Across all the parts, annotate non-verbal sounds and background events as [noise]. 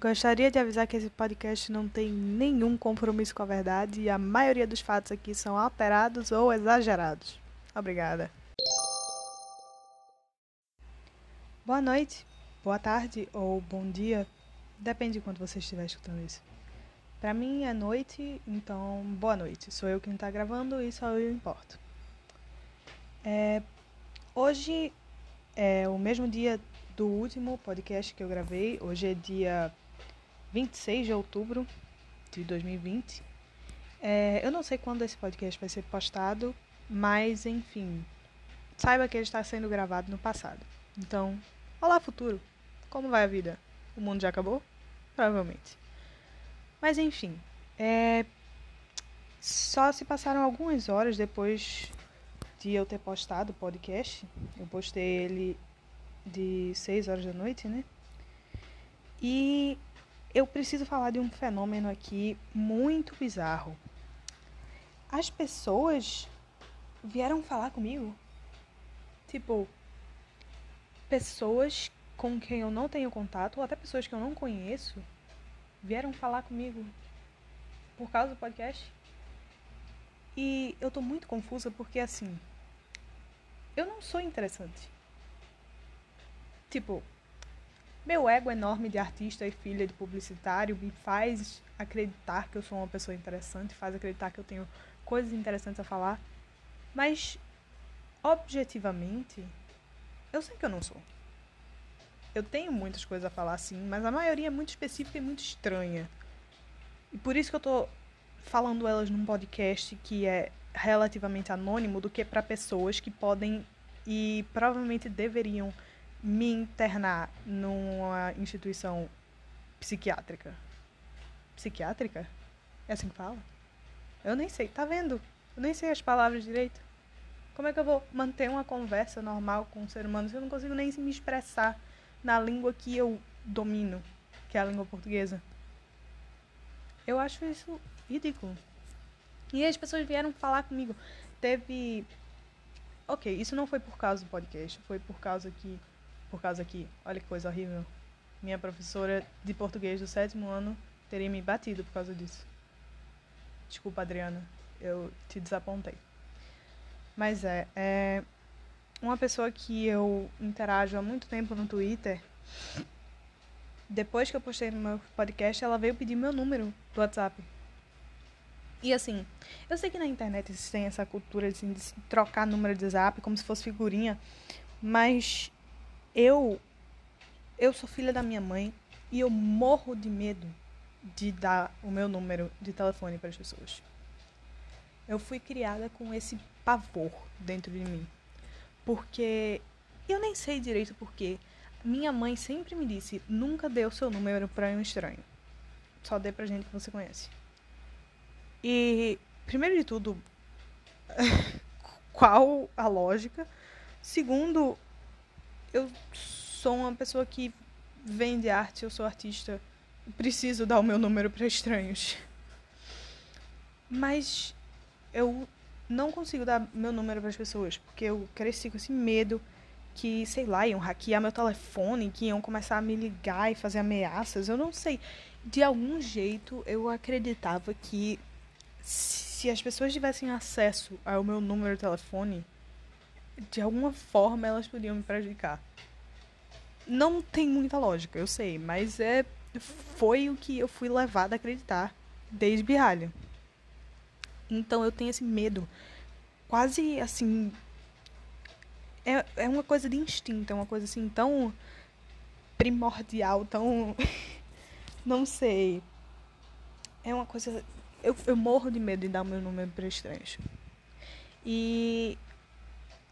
Gostaria de avisar que esse podcast não tem nenhum compromisso com a verdade e a maioria dos fatos aqui são alterados ou exagerados. Obrigada. Boa noite, boa tarde ou bom dia, depende de quando você estiver escutando isso. Para mim é noite, então boa noite. Sou eu quem está gravando e só eu importo. É, hoje é o mesmo dia do último podcast que eu gravei. Hoje é dia 26 de outubro de 2020. É, eu não sei quando esse podcast vai ser postado, mas enfim, saiba que ele está sendo gravado no passado. Então, olá futuro, como vai a vida? O mundo já acabou? Provavelmente. Mas enfim, é... só se passaram algumas horas depois de eu ter postado o podcast. Eu postei ele de 6 horas da noite, né? E eu preciso falar de um fenômeno aqui muito bizarro. As pessoas vieram falar comigo. Tipo, pessoas com quem eu não tenho contato, ou até pessoas que eu não conheço, vieram falar comigo por causa do podcast. E eu tô muito confusa porque assim, eu não sou interessante. Tipo, meu ego enorme de artista e filha de publicitário me faz acreditar que eu sou uma pessoa interessante, faz acreditar que eu tenho coisas interessantes a falar. Mas, objetivamente, eu sei que eu não sou. Eu tenho muitas coisas a falar, sim, mas a maioria é muito específica e muito estranha. E por isso que eu tô falando elas num podcast que é relativamente anônimo do que para pessoas que podem e provavelmente deveriam me internar numa instituição psiquiátrica. Psiquiátrica? É assim que fala? Eu nem sei, tá vendo? Eu nem sei as palavras direito. Como é que eu vou manter uma conversa normal com um ser humano se eu não consigo nem me expressar na língua que eu domino, que é a língua portuguesa? Eu acho isso ridículo. E as pessoas vieram falar comigo. Teve. Ok, isso não foi por causa do podcast, foi por causa que por causa que, olha que coisa horrível, minha professora de português do sétimo ano teria me batido por causa disso. Desculpa, Adriana, eu te desapontei. Mas é, é uma pessoa que eu interajo há muito tempo no Twitter. Depois que eu postei no meu podcast, ela veio pedir meu número do WhatsApp. E assim, eu sei que na internet tem essa cultura assim, de trocar número de WhatsApp como se fosse figurinha, mas eu eu sou filha da minha mãe e eu morro de medo de dar o meu número de telefone para as pessoas. Eu fui criada com esse pavor dentro de mim. Porque eu nem sei direito porque minha mãe sempre me disse: "Nunca dê o seu número para um estranho. Só dê pra gente que você conhece". E primeiro de tudo, [laughs] qual a lógica? Segundo, eu sou uma pessoa que vende arte, eu sou artista. Preciso dar o meu número para estranhos. Mas eu não consigo dar meu número para as pessoas, porque eu cresci com esse medo que, sei lá, iam hackear meu telefone, que iam começar a me ligar e fazer ameaças. Eu não sei. De algum jeito eu acreditava que se as pessoas tivessem acesso ao meu número de telefone, de alguma forma elas podiam me prejudicar. Não tem muita lógica, eu sei, mas é foi o que eu fui levada a acreditar desde birralha. Então eu tenho esse medo, quase assim. É, é uma coisa de instinto, é uma coisa assim tão primordial, tão. [laughs] não sei. É uma coisa. Eu, eu morro de medo de dar meu número para estranhos. E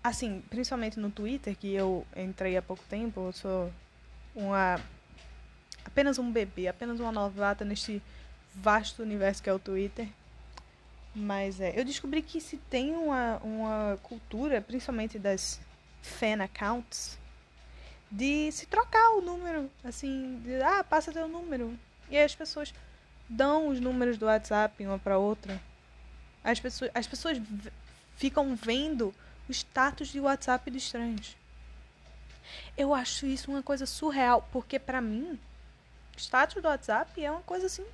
assim, principalmente no Twitter, que eu entrei há pouco tempo, eu sou uma apenas um bebê, apenas uma novata neste vasto universo que é o Twitter. Mas é, eu descobri que se tem uma, uma cultura, principalmente das fan accounts, de se trocar o número, assim, de, ah, passa teu número. E aí as pessoas dão os números do WhatsApp uma para outra. As pessoas, as pessoas ficam vendo o status de WhatsApp dos estranhos. Eu acho isso uma coisa surreal, porque para mim, status do WhatsApp é uma coisa assim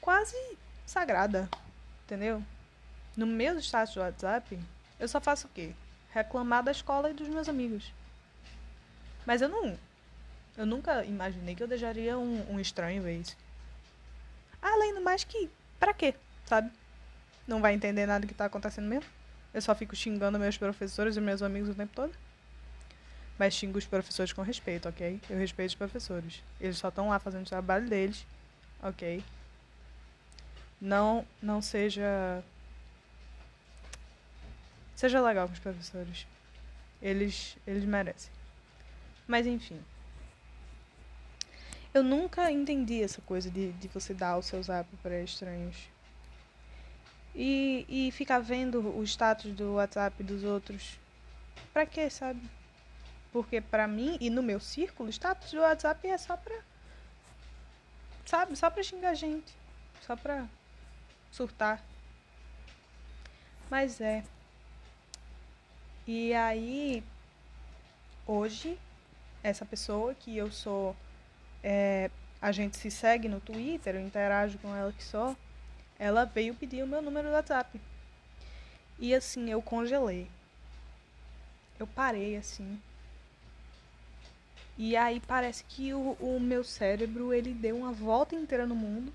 quase sagrada, entendeu? No meu status do WhatsApp, eu só faço o quê? Reclamar da escola e dos meus amigos. Mas eu não. Eu nunca imaginei que eu deixaria um, um estranho ver isso. Além do mais que, pra quê? Sabe? Não vai entender nada que tá acontecendo mesmo. Eu só fico xingando meus professores e meus amigos o tempo todo. Mas xingo os professores com respeito, ok? Eu respeito os professores. Eles só estão lá fazendo o trabalho deles, ok? Não, não seja. Seja legal com os professores. Eles, eles merecem. Mas enfim. Eu nunca entendi essa coisa de, de você dar o seu zap para estranhos. E, e ficar vendo o status do WhatsApp dos outros. Pra quê, sabe? Porque pra mim e no meu círculo, o status do WhatsApp é só pra. Sabe? Só pra xingar gente. Só pra surtar. Mas é. E aí, hoje, essa pessoa que eu sou é, a gente se segue no Twitter, eu interajo com ela que só, ela veio pedir o meu número do WhatsApp. E assim, eu congelei. Eu parei assim. E aí parece que o, o meu cérebro, ele deu uma volta inteira no mundo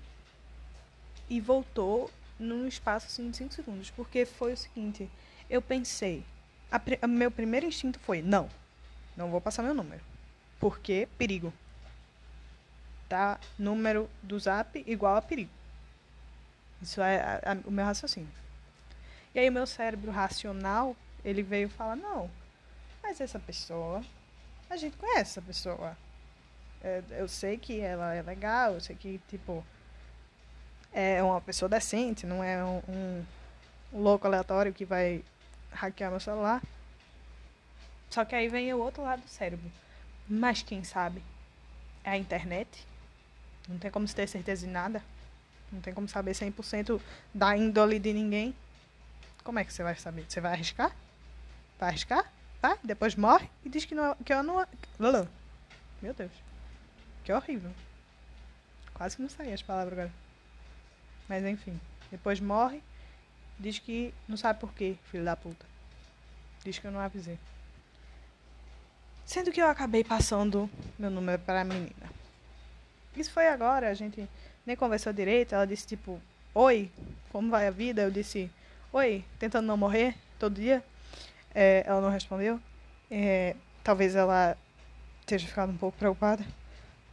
e voltou num espaço assim de 5 segundos. Porque foi o seguinte, eu pensei, a, a, meu primeiro instinto foi, não, não vou passar meu número. Porque perigo tá? Número do zap igual a perigo. Isso é a, o meu raciocínio. E aí o meu cérebro racional, ele veio falar, não, mas essa pessoa, a gente conhece essa pessoa. É, eu sei que ela é legal, eu sei que, tipo, é uma pessoa decente, não é um, um, louco aleatório que vai hackear meu celular. Só que aí vem o outro lado do cérebro. Mas quem sabe? É a internet? Não tem como ter certeza de nada. Não tem como saber 100% da índole de ninguém. Como é que você vai saber? Você vai arriscar? Vai arriscar? Tá? Depois morre e diz que, não, que eu não. Meu Deus. Que horrível. Quase que não saí as palavras agora. Mas enfim. Depois morre. Diz que não sabe por quê, filho da puta. Diz que eu não avisei. Sendo que eu acabei passando meu número para a menina. Isso foi agora, a gente nem conversou direito. Ela disse, tipo, oi, como vai a vida? Eu disse, oi, tentando não morrer todo dia. É, ela não respondeu. É, talvez ela esteja ficado um pouco preocupada.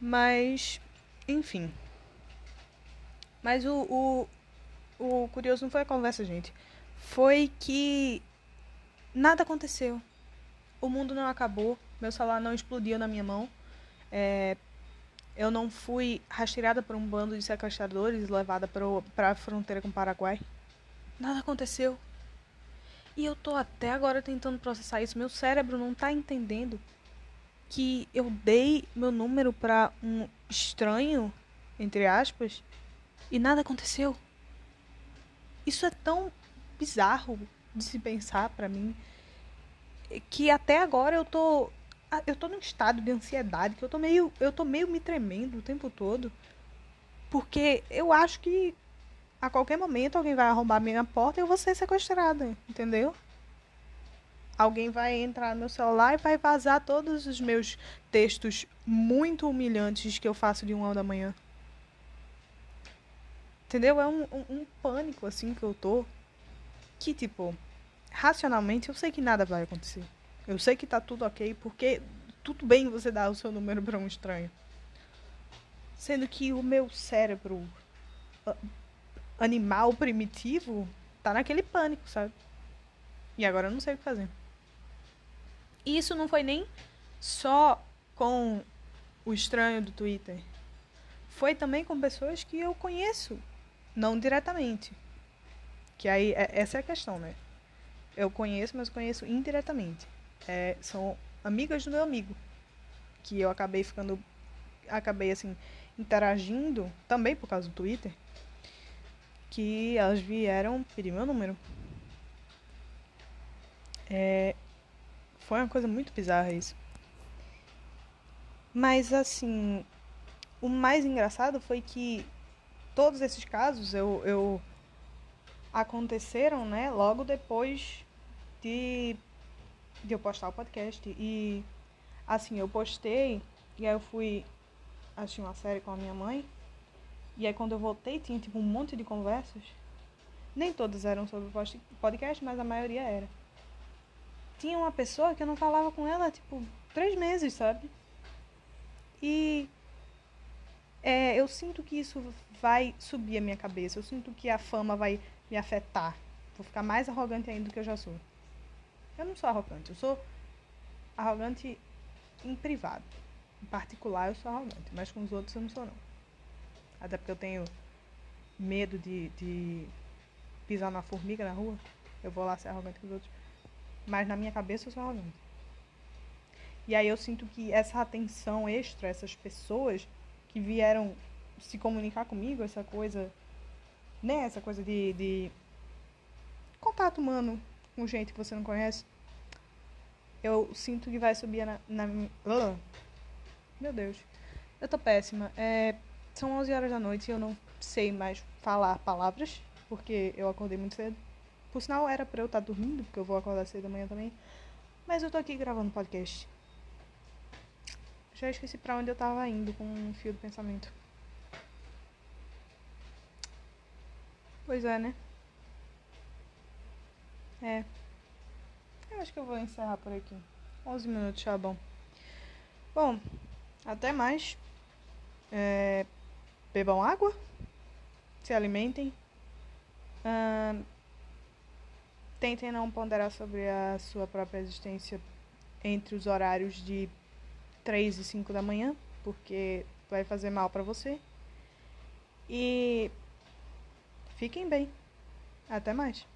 Mas, enfim. Mas o, o, o curioso não foi a conversa, gente. Foi que nada aconteceu. O mundo não acabou. Meu celular não explodiu na minha mão. É, eu não fui rastreada por um bando de sequestradores e levada para a fronteira com o Paraguai. Nada aconteceu. E eu tô até agora tentando processar isso. Meu cérebro não tá entendendo que eu dei meu número para um estranho, entre aspas, e nada aconteceu. Isso é tão bizarro de se pensar para mim que até agora eu tô ah, eu tô num estado de ansiedade que eu tô meio, eu tô meio me tremendo o tempo todo. Porque eu acho que a qualquer momento alguém vai arrombar minha porta e eu vou ser sequestrada, entendeu? Alguém vai entrar no meu celular e vai vazar todos os meus textos muito humilhantes que eu faço de uma da manhã. Entendeu? É um, um, um pânico assim que eu tô. Que tipo, racionalmente eu sei que nada vai acontecer. Eu sei que tá tudo ok, porque tudo bem você dar o seu número para um estranho. Sendo que o meu cérebro animal primitivo tá naquele pânico, sabe? E agora eu não sei o que fazer. E isso não foi nem só com o estranho do Twitter. Foi também com pessoas que eu conheço, não diretamente. Que aí, é, essa é a questão, né? Eu conheço, mas conheço indiretamente é, são amigas do meu amigo. Que eu acabei ficando. Acabei assim, interagindo também por causa do Twitter. que elas vieram pedir meu número. É, foi uma coisa muito bizarra isso. Mas assim, o mais engraçado foi que todos esses casos eu, eu aconteceram, né, logo depois de, de eu postar o podcast. E assim, eu postei e aí eu fui assistir uma série com a minha mãe. E aí quando eu voltei tinha tipo um monte de conversas. Nem todas eram sobre o podcast, mas a maioria era. Tinha uma pessoa que eu não falava com ela, tipo, três meses, sabe? E é, eu sinto que isso vai subir a minha cabeça. Eu sinto que a fama vai me afetar. Vou ficar mais arrogante ainda do que eu já sou. Eu não sou arrogante, eu sou arrogante em privado. Em particular, eu sou arrogante, mas com os outros eu não sou, não. Até porque eu tenho medo de, de pisar na formiga na rua. Eu vou lá ser arrogante com os outros. Mas na minha cabeça eu sou arrogante. E aí eu sinto que essa atenção extra, essas pessoas que vieram se comunicar comigo, essa coisa, né? Essa coisa de, de contato humano com gente que você não conhece. Eu sinto que vai subir na. na meu Deus. Eu tô péssima. É, são 11 horas da noite e eu não sei mais falar palavras, porque eu acordei muito cedo. Por sinal, era pra eu estar tá dormindo, porque eu vou acordar cedo amanhã também. Mas eu tô aqui gravando podcast. Já esqueci pra onde eu tava indo com um fio do pensamento. Pois é, né? É. Eu acho que eu vou encerrar por aqui. 11 minutos já bom. Bom, até mais. É, bebam água, se alimentem. Uh, tentem não ponderar sobre a sua própria existência entre os horários de 3 e 5 da manhã, porque vai fazer mal para você. E fiquem bem. Até mais.